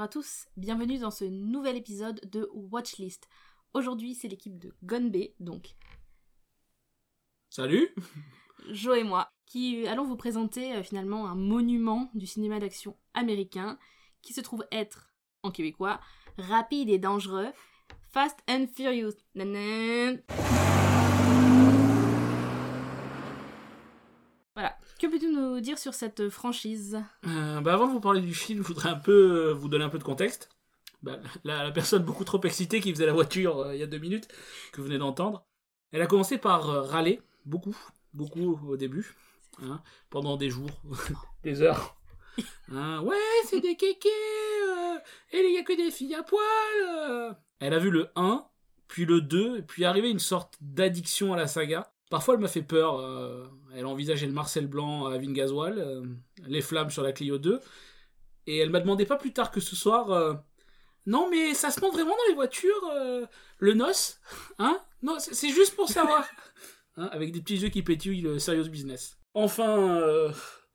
Bonjour à tous, bienvenue dans ce nouvel épisode de Watchlist. Aujourd'hui, c'est l'équipe de Gonbe, donc Salut Jo et moi, qui allons vous présenter euh, finalement un monument du cinéma d'action américain qui se trouve être, en québécois, rapide et dangereux, Fast and Furious. Nanan. Voilà. Que peux-tu nous dire sur cette franchise? Euh, bah avant de vous parler du film, je voudrais un peu euh, vous donner un peu de contexte. Bah, la, personne beaucoup trop excitée qui faisait la voiture euh, il y a deux minutes, que vous venez d'entendre, elle a commencé par euh, râler, beaucoup, beaucoup au début, hein, pendant des jours, des heures. Hein, ouais, c'est des kékés, et il y a que des filles à poil. Elle a vu le 1, puis le 2, et puis arrivé une sorte d'addiction à la saga. Parfois, elle m'a fait peur. euh, elle envisageait le Marcel Blanc à Vingasoil, euh, les flammes sur la Clio 2. Et elle m'a demandé pas plus tard que ce soir euh, Non, mais ça se monte vraiment dans les voitures, le NOS Hein? Non, c'est juste pour savoir. Hein, avec des petits yeux qui pétillent le serious business. Enfin,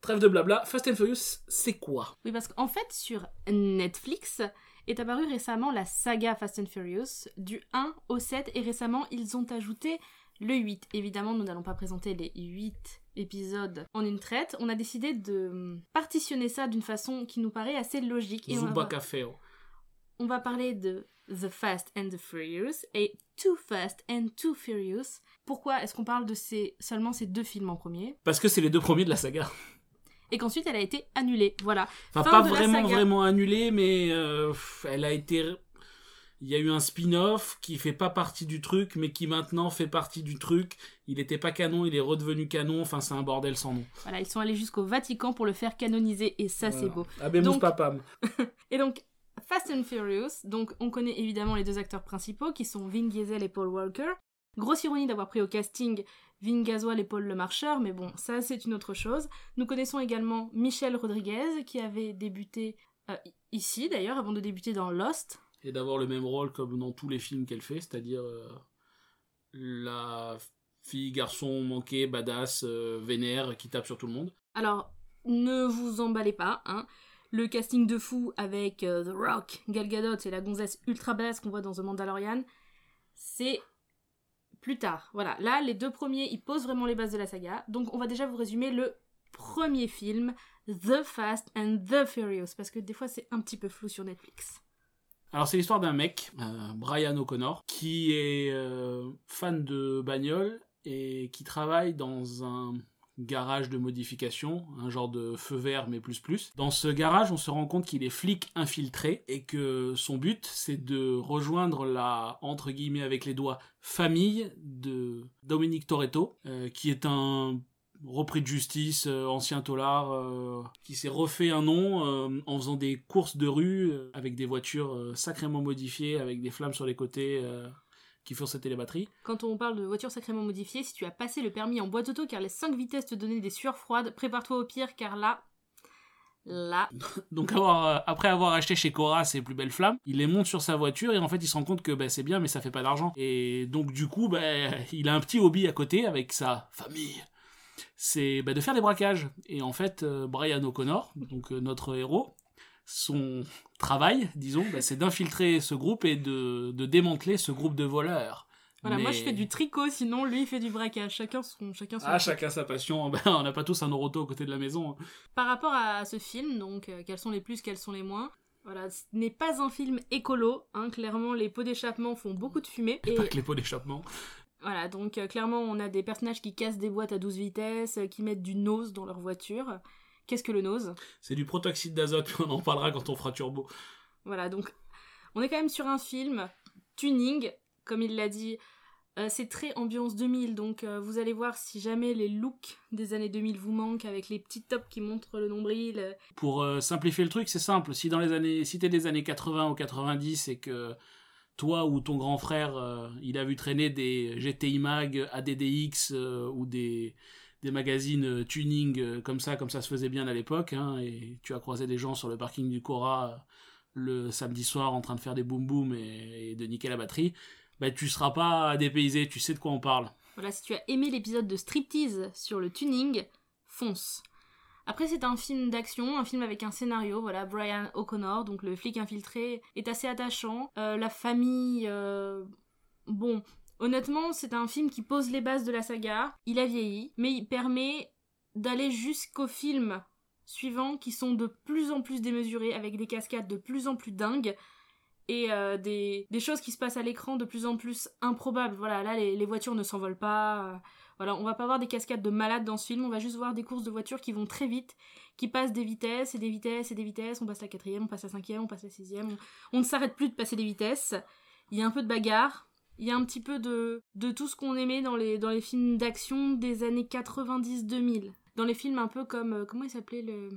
trêve de blabla. Fast and Furious, c'est quoi? Oui, parce qu'en fait, sur Netflix est apparue récemment la saga Fast and Furious, du 1 au 7, et récemment, ils ont ajouté le 8. Évidemment, nous n'allons pas présenter les 8 épisodes en une traite. On a décidé de partitionner ça d'une façon qui nous paraît assez logique. Et on va, Café. on va parler de The Fast and the Furious et Too Fast and Too Furious. Pourquoi est-ce qu'on parle de ces, seulement ces deux films en premier? Parce que c'est les deux premiers de la saga. Et qu'ensuite, elle a été annulée. Voilà. Enfin, Fin pas vraiment, vraiment annulée, mais euh, elle a été. Il y a eu un spin-off qui fait pas partie du truc, mais qui maintenant fait partie du truc. Il était pas canon, il est redevenu canon. Enfin, c'est un bordel sans nom. Voilà, ils sont allés jusqu'au Vatican pour le faire canoniser et ça c'est beau. Abemus Donc- papam. Et donc Fast and Furious, donc on connaît évidemment les deux acteurs principaux qui sont Vin Diesel et Paul Walker. Grosse ironie d'avoir pris au casting Vin Gasoil et Paul Le Marcheur, mais bon, ça c'est une autre chose. Nous connaissons également Michelle Rodriguez qui avait débuté euh, ici d'ailleurs avant de débuter dans Lost. Et d'avoir le même rôle comme dans tous les films qu'elle fait, c'est-à-dire euh, la fille, garçon manqué, badass, euh, vénère, qui tape sur tout le monde. Alors, ne vous emballez pas, hein. Le casting de fou avec euh, The Rock, Gal Gadot et la gonzesse ultra badass qu'on voit dans The Mandalorian, c'est plus tard. Voilà, là, les deux premiers, ils posent vraiment les bases de la saga. Donc, on va déjà vous résumer le premier film, The Fast and the Furious, parce que des fois, c'est un petit peu flou sur Netflix. Alors c'est l'histoire d'un mec, euh, Brian O'Connor, qui est euh, fan de bagnole et qui travaille dans un garage de modification, un genre de feu vert mais plus plus. Dans ce garage, on se rend compte qu'il est flic infiltré et que son but c'est de rejoindre la entre guillemets avec les doigts famille de Dominique Toretto, euh, qui est un repris de justice, euh, ancien tolard, euh, qui s'est refait un nom euh, en faisant des courses de rue euh, avec des voitures sacrément modifiées, avec des flammes sur les côtés qui font sauter les batteries. Quand on parle de voiture sacrément modifiée, si tu as passé le permis en boîte auto car les 5 vitesses te donnaient des sueurs froides, prépare-toi au pire car là... Là, Donc avoir, après avoir acheté chez Cora ses plus belles flammes, il les monte sur sa voiture et en fait il se rend compte que bah, c'est bien mais ça fait pas d'argent. Et donc du coup bah, il a un petit hobby à côté avec sa famille. C'est bah, de faire des braquages. Et en fait euh, Brian O'Connor, donc euh, notre héros, son travail, disons, bah, c'est d'infiltrer ce groupe et de, de démanteler ce groupe de voleurs. Voilà, moi je fais du tricot, sinon lui il fait du braquage. Chacun son, chacun son Ah, truc. chacun sa passion. Ben, on n'a pas tous un Oroto à côté de la maison. hein. Par rapport à ce film, donc euh, quels sont les plus, quels sont les moins Voilà, ce n'est pas un film écolo. Hein, clairement, les pots d'échappement font beaucoup de fumée. Et Pas que les pots d'échappement. Voilà, donc euh, clairement, on a des personnages qui cassent des boîtes à 12 vitesses, euh, qui mettent du nose dans leur voiture. Qu'est-ce que le nose? C'est du protoxyde d'azote, on en parlera quand on fera turbo. Voilà, donc on est quand même sur un film tuning, comme il l'a dit. euh, c'est très ambiance 2000, donc vous allez voir si jamais les looks des années 2000 vous manquent avec les petits tops qui montrent le nombril. Pour simplifier le truc, c'est simple. Si dans les années, si t'es des années 80 ou 90 et que toi ou ton grand frère, euh, il a vu traîner des GTI Mag, ADDX euh, ou des, des magazines euh, tuning comme ça, comme ça se faisait bien à l'époque, hein, et tu as croisé des gens sur le parking du Cora le samedi soir en train de faire des boum boum et, et de niquer la batterie, bah tu seras pas dépaysé, tu sais de quoi on parle. Voilà, si tu as aimé l'épisode de Striptease sur le tuning, fonce. Après, c'est un film d'action, un film avec un scénario. Voilà, Brian O'Connor, donc le flic infiltré, est assez attachant. Euh, la famille, euh, bon, honnêtement, c'est un film qui pose les bases de la saga. Il a vieilli, mais il permet d'aller jusqu'au film suivant qui sont de plus en plus démesurés, avec des cascades de plus en plus dingues et euh, des, choses qui se passent à l'écran de plus en plus improbables. Voilà, là, les voitures ne s'envolent pas. Voilà, on va pas voir des cascades de malades dans ce film, on va juste voir des courses de voitures qui vont très vite, qui passent des vitesses et des vitesses et des vitesses. On passe la quatrième, on passe la cinquième, on passe la sixième. On, ne s'arrête plus de passer des vitesses. Il y a un peu de bagarre. Il y a un petit peu de, de tout ce qu'on aimait dans les, dans les films d'action des années 90-2000. Dans les films un peu comme... euh, comment il s'appelait le...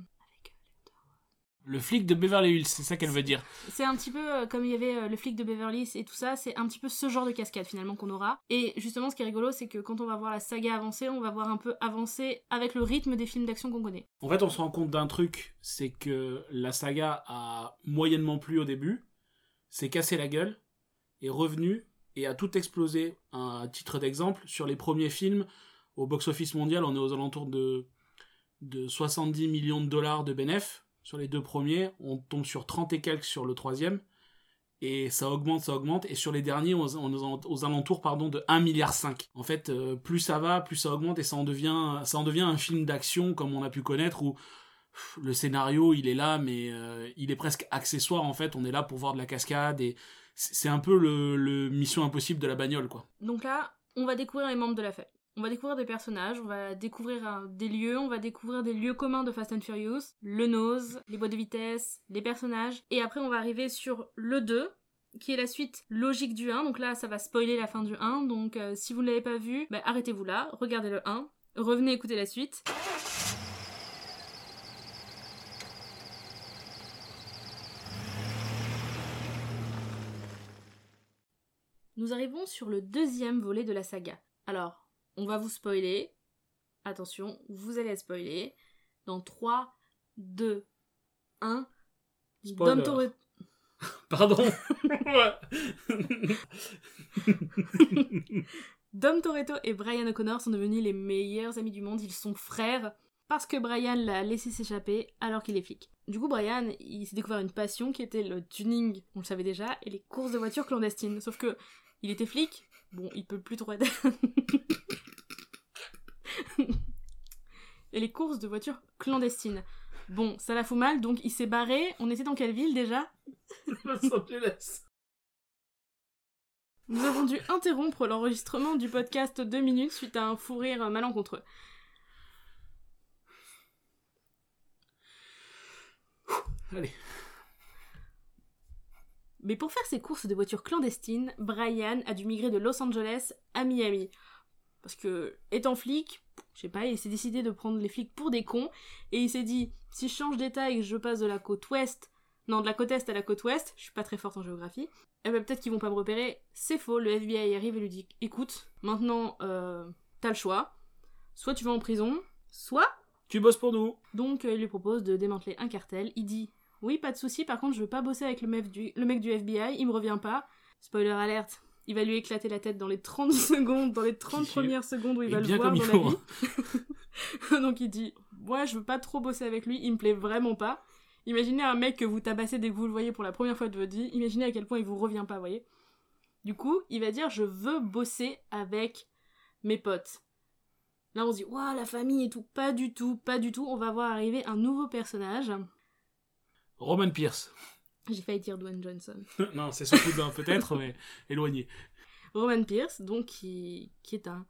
Le flic de Beverly Hills, c'est ça qu'elle veut dire. C'est un petit peu euh, comme il y avait euh, le flic de Beverly Hills et tout ça, c'est un petit peu ce genre de cascade finalement qu'on aura. Et justement, ce qui est rigolo, c'est que quand on va voir la saga avancer, on va voir un peu avancer avec le rythme des films d'action qu'on connaît. En fait, on se rend compte d'un truc, c'est que la saga a moyennement plu au début, s'est cassé la gueule, est revenu et a tout explosé. Un titre d'exemple, sur les premiers films, au box-office mondial, on est aux alentours de, de 70 millions de dollars de bénéfices. Sur les deux premiers, on tombe sur 30 et quelques sur le troisième. Et ça augmente, ça augmente. Et sur les derniers, on est aux, alentours pardon, de 1,5 milliard. En fait, euh, plus ça va, plus ça augmente et ça en devient, un film d'action comme on a pu connaître où le scénario, il est là, mais euh, il est presque accessoire en fait. On est là pour voir de la cascade et c'est un peu le, le Mission Impossible de la bagnole, quoi. Donc là, on va découvrir les membres de la famille. On va découvrir des personnages, on va découvrir des lieux, on va découvrir des lieux communs de Fast and Furious, le nose, les boîtes de vitesse, les personnages, et après on va arriver sur le 2, qui est la suite logique du 1, donc là ça va spoiler la fin du 1, donc euh, si vous ne l'avez pas vu, bah, arrêtez-vous là, regardez le 1, revenez écouter la suite. Nous arrivons sur le deuxième volet de la saga. Alors, on va vous spoiler. Attention, vous allez être spoiler. Dans 3, 2, 1. Spoiler. Dom Toretto. Pardon. Dom Toretto et Brian O'Connor sont devenus les meilleurs amis du monde. Ils sont frères parce que Brian l'a laissé s'échapper alors qu'il est flic. Du coup, Brian, il s'est découvert une passion qui était le tuning, on le savait déjà, et les courses de voitures clandestines. Sauf que il était flic, bon, il peut plus trop être. et les courses de voitures clandestines. Bon, ça la fout mal, donc il s'est barré. On était dans quelle ville déjà? Los Angeles. Nous avons dû interrompre l'enregistrement du podcast deux minutes suite à un fou rire malencontreux. Allez. Mais pour faire ses courses de voitures clandestines, Brian a dû migrer de Los Angeles à Miami. Parce que, étant flic, je sais pas, il s'est décidé de prendre les flics pour des cons, et il s'est dit, si je change d'état et que je passe de la côte ouest, non, de la côte est à la côte ouest, je suis pas très forte en géographie, eh ben peut-être qu'ils vont pas me repérer. C'est faux, le FBI arrive et lui dit, écoute, maintenant, euh, t'as le choix, soit tu vas en prison, soit... Tu bosses pour nous. Donc euh, il lui propose de démanteler un cartel, il dit, oui, pas de souci, par contre je veux pas bosser avec le mec du, le mec du FBI, il me revient pas. Spoiler alerte, il va lui éclater la tête dans les 30 secondes, dans les 30 J'ai- premières secondes où il Et va le voir dans la vie. Donc il dit Ouais, je veux pas trop bosser avec lui, il me plaît vraiment pas. Imaginez un mec que vous tabassez dès que vous le voyez pour la première fois de votre vie, imaginez à quel point il vous revient pas, voyez. Du coup, il va dire Je veux bosser avec mes potes. Là, on se dit Waouh, la famille et tout. Pas du tout, pas du tout. On va voir arriver un nouveau personnage. Roman Pierce. J'ai failli dire Dwayne Johnson. non, c'est son cousin peut-être, mais éloigné. Roman Pierce, donc qui, qui est un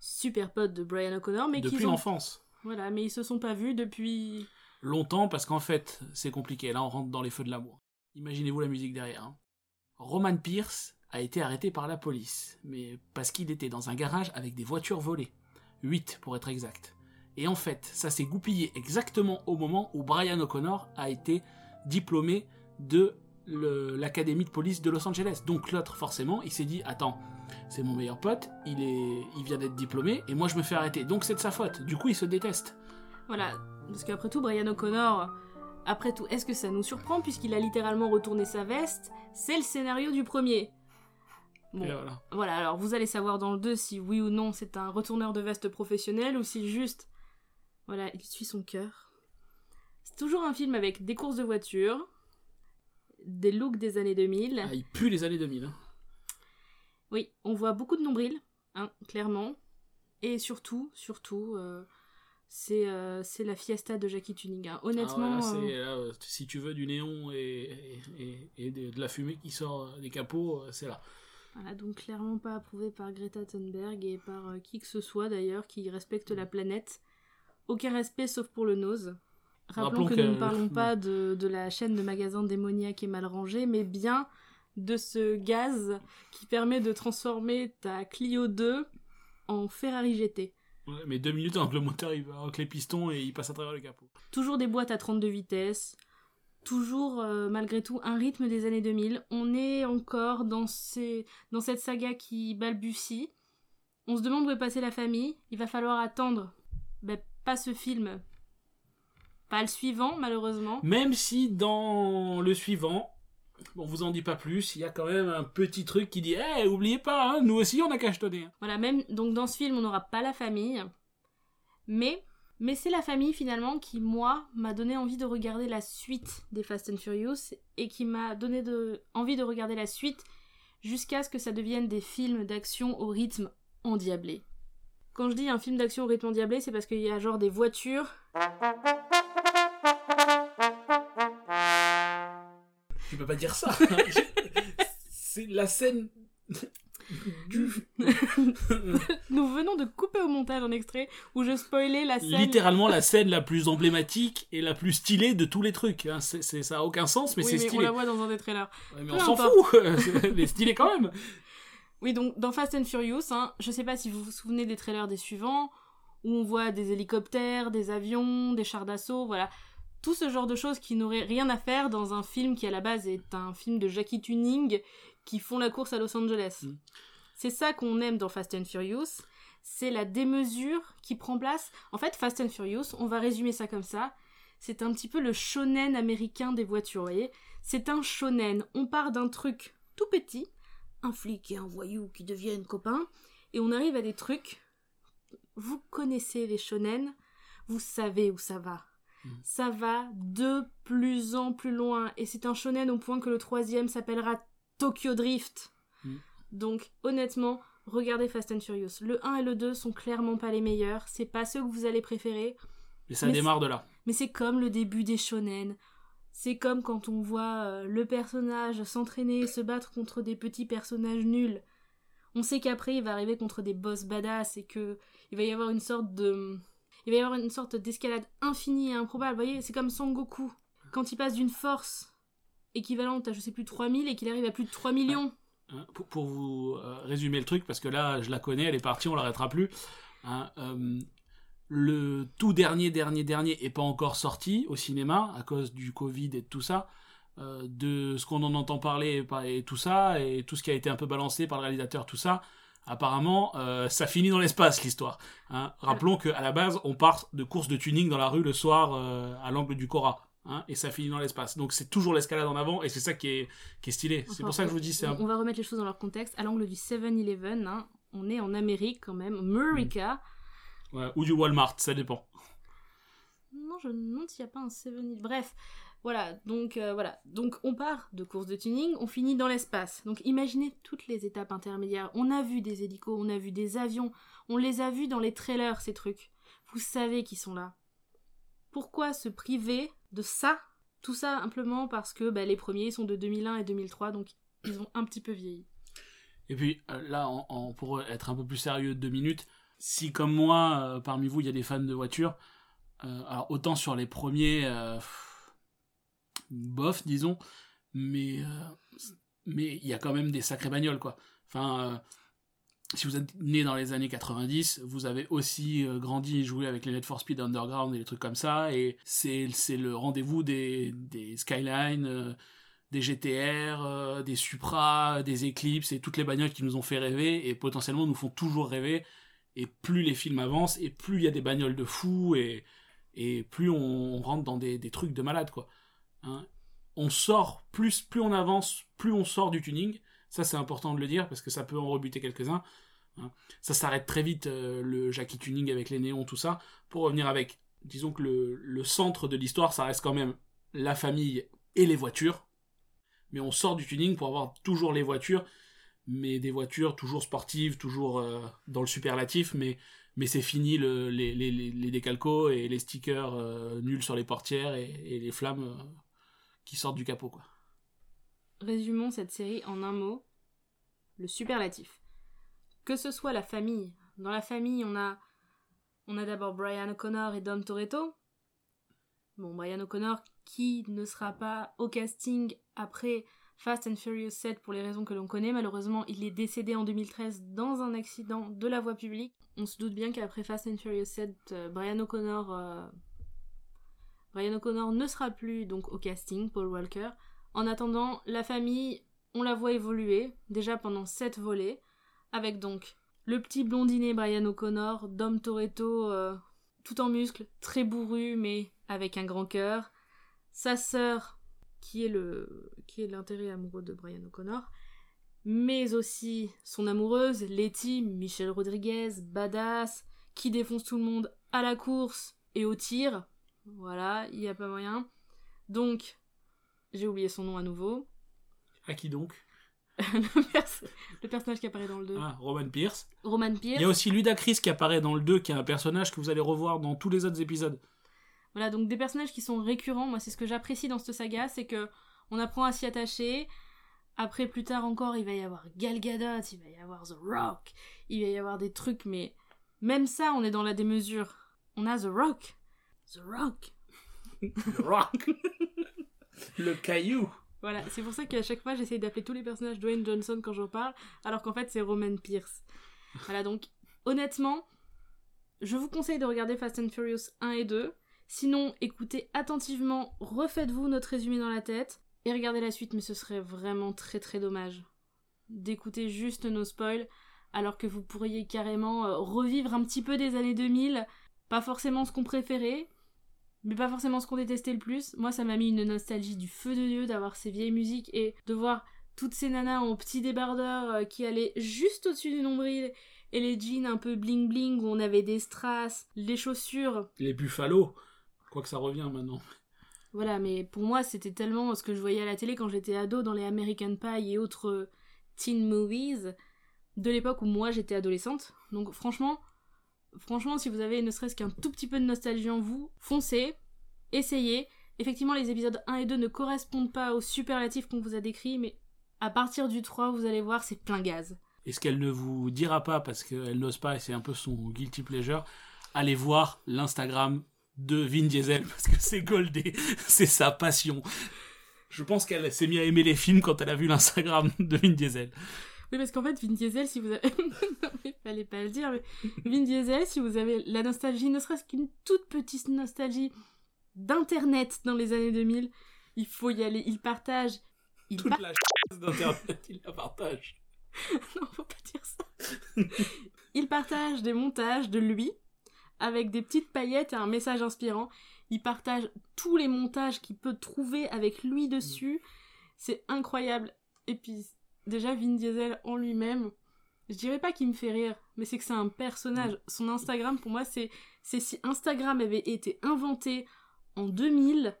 super pote de Brian O'Connor, mais Depuis qu'ils ont... l'enfance. Voilà, mais ils se sont pas vus depuis... Longtemps, parce qu'en fait, c'est compliqué. Là, on rentre dans les feux de l'amour. Imaginez-vous la musique derrière. hein. Roman Pierce a été arrêté par la police, mais parce qu'il était dans un garage avec des voitures volées. 8 pour être exact. Et en fait, ça s'est goupillé exactement au moment où Brian O'Connor a été diplômé de l'académie de police de Los Angeles. Donc l'autre, forcément, il s'est dit Attends, c'est mon meilleur pote, il, est, il vient d'être diplômé, et moi je me fais arrêter. Donc c'est de sa faute. Du coup, il se déteste. Voilà, parce qu'après tout, Brian O'Connor, après tout, est-ce que ça nous surprend puisqu'il a littéralement retourné sa veste? C'est le scénario du premier. Bon, voilà. voilà, alors vous allez savoir dans le 2 si oui ou non c'est un retourneur de veste professionnel ou si juste, voilà, il suit son cœur. C'est toujours un film avec des courses de voitures, des looks des années 2000. Ah, il pue les années 2000. hein. Oui, on voit beaucoup de nombrils, hein, clairement. Et surtout, surtout, euh, c'est euh, c'est la fiesta de Jackie Tuning. hein. Ah, Honnêtement, euh, là, euh, si tu veux du néon et, et, et de, de la fumée qui sort des capots, c'est là. voilà, donc clairement pas approuvé par Greta Thunberg et par euh, qui que ce soit d'ailleurs qui respecte la planète. Aucun respect sauf pour le nose. Rappelons, Rappelons que, que- nous ne parlons pas de, de la chaîne de magasins démoniaque et mal rangée, mais bien de ce gaz qui permet de transformer ta Clio 2 en Ferrari GT. Ouais, mais deux minutes avant que le moteur il va avec les pistons et il passe à travers le capot. Toujours des boîtes à 32 vitesses, toujours euh, malgré tout un rythme des années 2000. On est encore dans, ces, dans cette saga qui balbutie. On se demande où est passée la famille. Il va falloir attendre. Ben, pas ce film. Pas le suivant, malheureusement. Même si dans le suivant, on vous en dit pas plus, il y a quand même un petit truc qui dit Eh, oubliez pas, hein, nous aussi on a cachetonné. Voilà, même donc dans ce film, on n'aura pas la famille. Mais, mais c'est la famille finalement qui, moi, m'a donné envie de regarder la suite des Fast and Furious et qui m'a donné de, envie de regarder la suite jusqu'à ce que ça devienne des films d'action au rythme endiablé. Quand je dis un film d'action au rythme endiablé, c'est parce qu'il y a genre des voitures. Tu peux pas dire ça. C'est la scène du. Nous venons de couper au montage un extrait où je spoilais la scène. Littéralement la scène la plus emblématique et la plus stylée de tous les trucs. hein. C'est, ça a aucun sens, mais oui, c'est mais on stylé. la voit dans un des trailers. Ouais, mais Peu on s'en fout. mais stylé quand même. Oui, donc dans Fast and Furious, hein, je sais pas si vous vous souvenez des trailers des suivants, où on voit des hélicoptères, des avions, des chars d'assaut, voilà. Tout ce genre de choses qui n'auraient rien à faire dans un film qui à la base est un film de Jackie Tuning qui font la course à Los Angeles. Mm. C'est ça qu'on aime dans Fast and Furious, c'est la démesure qui prend place. En fait, Fast and Furious, on va résumer ça comme ça, c'est un petit peu le shonen américain des voitures, vous voyez C'est un shonen, on part d'un truc tout petit, un flic et un voyou qui deviennent copains, et on arrive à des trucs. Vous connaissez les shonen, vous savez où ça va. Mhm. Ça va de plus en plus loin, et c'est un shonen au point que le troisième s'appellera Tokyo Drift. Mhm. Donc, honnêtement, regardez Fast and Furious. Le 1 et le 2 sont clairement pas les meilleurs, c'est pas ceux que vous allez préférer, Et ça Mais démarre de là. mais c'est comme le début des shonen. C'est comme quand on voit euh, le personnage s'entraîner et se battre contre des petits personnages nuls. On sait qu'après il va arriver contre des boss badass et que il va y avoir une sorte de il va y avoir une sorte d'escalade infinie et improbable. Vous voyez, c'est comme Sangoku quand il passe d'une force équivalente à je sais plus 3000 et qu'il arrive à plus de 3 millions. Hein, pour, pour vous euh, résumer le truc, parce que là, je la connais, elle est partie, on l'arrêtera plus. Hein, euh, le tout dernier, dernier, dernier est pas encore sorti au cinéma à cause du Covid et de tout ça. Euh, de ce qu'on en entend parler et tout ça, et tout ce qui a été un peu balancé par le réalisateur, tout ça, apparemment, euh, ça finit dans l'espace l'histoire. Hein. Rappelons qu'à la base, on part de courses de tuning dans la rue le soir euh, à l'angle du Cora. Hein, et ça finit dans l'espace. Donc c'est toujours l'escalade en avant, et c'est ça qui est, qui est stylé. C'est pour ça que je vous dis, c'est un on, on va remettre les choses dans leur contexte. À l'angle du 7-Eleven, hein, on est en Amérique quand même, America. Ouais, ou du Walmart, ça dépend. Non, je me demande s'il n'y a pas un 7 Bref, voilà, donc euh, voilà. Donc on part de course de tuning, on finit dans l'espace. Donc imaginez toutes les étapes intermédiaires. On a vu des hélicos, on a vu des avions, on les a vus dans les trailers, ces trucs. Vous savez qu'ils sont là. Pourquoi se priver de ça? Tout ça simplement parce que bah, les premiers sont de 2001 et 2003, donc ils ont un petit peu vieilli. Et puis euh, là, en, en- pour être un peu plus sérieux, deux minutes, si comme moi, euh, parmi vous, il y a des fans de voitures, euh, autant sur les premiers, euh, bof, disons, mais euh, mais il y a quand même des sacrées bagnoles, quoi. Enfin, si vous êtes né dans les années 90, vous avez aussi grandi et joué avec les Need for Speed Underground et les trucs comme ça, et c'est le rendez-vous des, Skyline, des GTR, des Supra, des Eclipse et toutes les bagnoles qui nous ont fait rêver et potentiellement nous font toujours rêver. Et plus les films avancent et plus il y a des bagnoles de fous et, et plus on rentre dans des, des trucs de malade quoi. Hein. on sort, plus, plus on avance, plus on sort du tuning. Ça c'est important de le dire parce que ça peut en rebuter quelques-uns. hein. Ça s'arrête très vite euh, le Jackie Tuning avec les néons, tout ça, pour revenir avec disons que le, le centre de l'histoire, ça reste quand même la famille et les voitures. Mais on sort du tuning pour avoir toujours les voitures, mais des voitures toujours sportives, toujours euh, dans le superlatif, mais, mais c'est fini le, les, les, les décalcos et les stickers euh, nuls sur les portières et, les flammes euh, qui sortent du capot, quoi. Résumons cette série en un mot le superlatif. Que ce soit la famille. Dans la famille, on a, on a d'abord Brian O'Connor et Dom Toretto. Bon, Brian O'Connor qui ne sera pas au casting après Fast and Furious 7 pour les raisons que l'on connaît. Malheureusement, il est décédé en 2013 dans un accident de la voie publique. On se doute bien qu'après Fast and Furious 7, euh, Brian O'Connor euh, Brian O'Connor ne sera plus donc au casting, Paul Walker. En attendant, la famille, on la voit évoluer, déjà pendant 7 volets, avec donc le petit blondinet Brian O'Connor, Dom Toretto, euh, tout en muscles, très bourru, mais avec un grand cœur, sa sœur, qui est le qui est l'intérêt amoureux de Brian O'Connor, mais aussi son amoureuse, Letty, Michelle Rodriguez, badass, qui défonce tout le monde à la course et au tir. Voilà, il n'y a pas moyen. Donc, j'ai oublié son nom à nouveau. À qui donc? Le, pers- le personnage qui apparaît dans le 2. ah, Roman Pierce. Roman Il Pierce. y a aussi Ludacris qui apparaît dans le 2, qui est un personnage que vous allez revoir dans tous les autres épisodes. Voilà, donc des personnages qui sont récurrents. Moi, c'est ce que j'apprécie dans cette saga, c'est que on apprend à s'y attacher. Après, plus tard encore, il va y avoir Gal Gadot, il va y avoir The Rock, il va y avoir des trucs, mais même ça, on est dans la démesure. On a The Rock. The Rock. Le Rock. le caillou. Voilà, c'est pour ça qu'à chaque fois, j'essaye d'appeler tous les personnages Dwayne Johnson quand j'en parle, alors qu'en fait, c'est Roman Pierce. Voilà, donc, honnêtement, je vous conseille de regarder Fast and Furious 1 et 2. Sinon, écoutez attentivement, refaites-vous notre résumé dans la tête, et regardez la suite, mais ce serait vraiment très très dommage d'écouter juste nos spoils, alors que vous pourriez carrément euh, revivre un petit peu des années 2000, pas forcément ce qu'on préférait, mais pas forcément ce qu'on détestait le plus. Moi, ça m'a mis une nostalgie du feu de Dieu d'avoir ces vieilles musiques et de voir toutes ces nanas en petits débardeurs euh, qui allaient juste au-dessus du nombril et les jeans un peu bling bling où on avait des strass, les chaussures. Les Buffalo. Quoi que ça revient maintenant. Voilà, mais pour moi, c'était tellement ce que je voyais à la télé quand j'étais ado dans les American Pie et autres euh, teen movies de l'époque où moi j'étais adolescente. Donc franchement, franchement, si vous avez ne serait-ce qu'un tout petit peu de nostalgie en vous, foncez, essayez. Effectivement, les épisodes 1 et 2 ne correspondent pas aux superlatifs qu'on vous a décrits, mais à partir du 3, vous allez voir, c'est plein gaz. Et ce qu'elle ne vous dira pas parce qu'elle n'ose pas et c'est un peu son guilty pleasure, allez voir l'Instagram de Vin Diesel parce que c'est goldé, c'est sa passion. Je pense qu'elle s'est mise à aimer les films quand elle a vu l'Instagram de Vin Diesel. Oui, parce qu'en fait, Vin Diesel, si vous avez... non, mais fallait pas le dire, mais Vin Diesel, si vous avez la nostalgie, ne serait-ce qu'une toute petite nostalgie d'Internet dans les années 2000, il faut y aller. Il partage... Il Toute la ch... d'internet, il la partage. non, faut pas dire ça. il partage des montages de lui avec des petites paillettes et un message inspirant. Il partage tous les montages qu'il peut trouver avec lui dessus. C'est incroyable. Et puis, déjà, Vin Diesel en lui-même, je dirais pas qu'il me fait rire, mais c'est que c'est un personnage. Son Instagram, pour moi, c'est c'est si Instagram avait été inventé en 2000,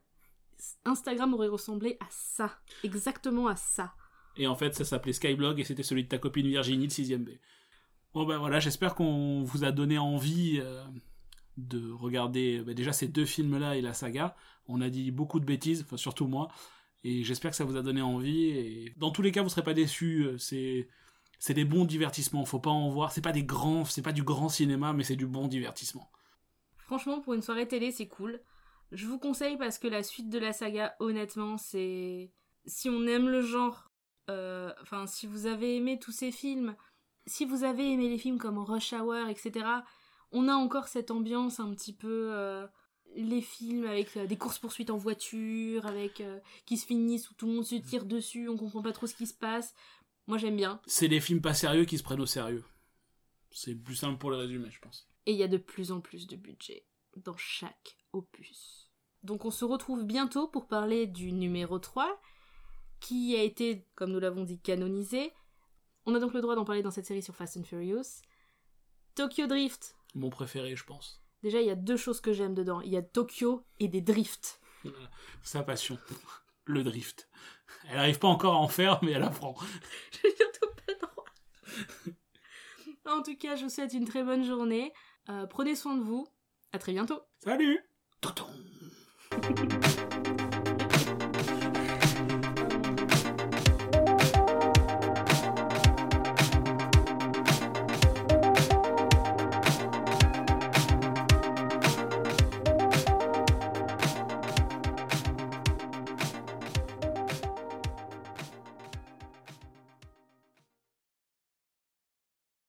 Instagram aurait ressemblé à ça. Exactement à ça. Et en fait, ça s'appelait Skyblog et c'était celui de ta copine Virginie de 6ème B. Bon ben voilà, j'espère qu'on vous a donné envie euh, de regarder bah, déjà ces deux films-là et la saga. On a dit beaucoup de bêtises, enfin surtout moi, et j'espère que ça vous a donné envie. Et dans tous les cas, vous serez pas déçus. C'est c'est des bons divertissements. Faut pas en voir. C'est pas des grands, c'est pas du grand cinéma, mais c'est du bon divertissement. Franchement, pour une soirée télé, c'est cool. Je vous conseille parce que la suite de la saga, honnêtement, c'est. Si on aime le genre, euh, enfin, si vous avez aimé tous ces films, si vous avez aimé les films comme Rush Hour, etc., on a encore cette ambiance un petit peu. euh, les films avec euh, des courses-poursuites en voiture, avec. euh, qui se finissent où tout le monde se tire dessus, on comprend pas trop ce qui se passe. Moi, j'aime bien. C'est des films pas sérieux qui se prennent au sérieux. C'est plus simple pour le résumer, je pense. Et il y a de plus en plus de budget dans chaque opus. Donc on se retrouve bientôt pour parler du numéro 3, qui a été, comme nous l'avons dit, canonisé. On a donc le droit d'en parler dans cette série sur Fast and Furious. Tokyo Drift, Mon préféré, je pense. Déjà, il y a deux choses que j'aime dedans. Il y a Tokyo et des drifts. Sa passion. Le drift. Elle n'arrive pas encore à en faire, mais elle apprend. J'ai bientôt pas le droit. en tout cas, je vous souhaite une très bonne journée. Euh, prenez soin de vous. À très bientôt. Salut Tonton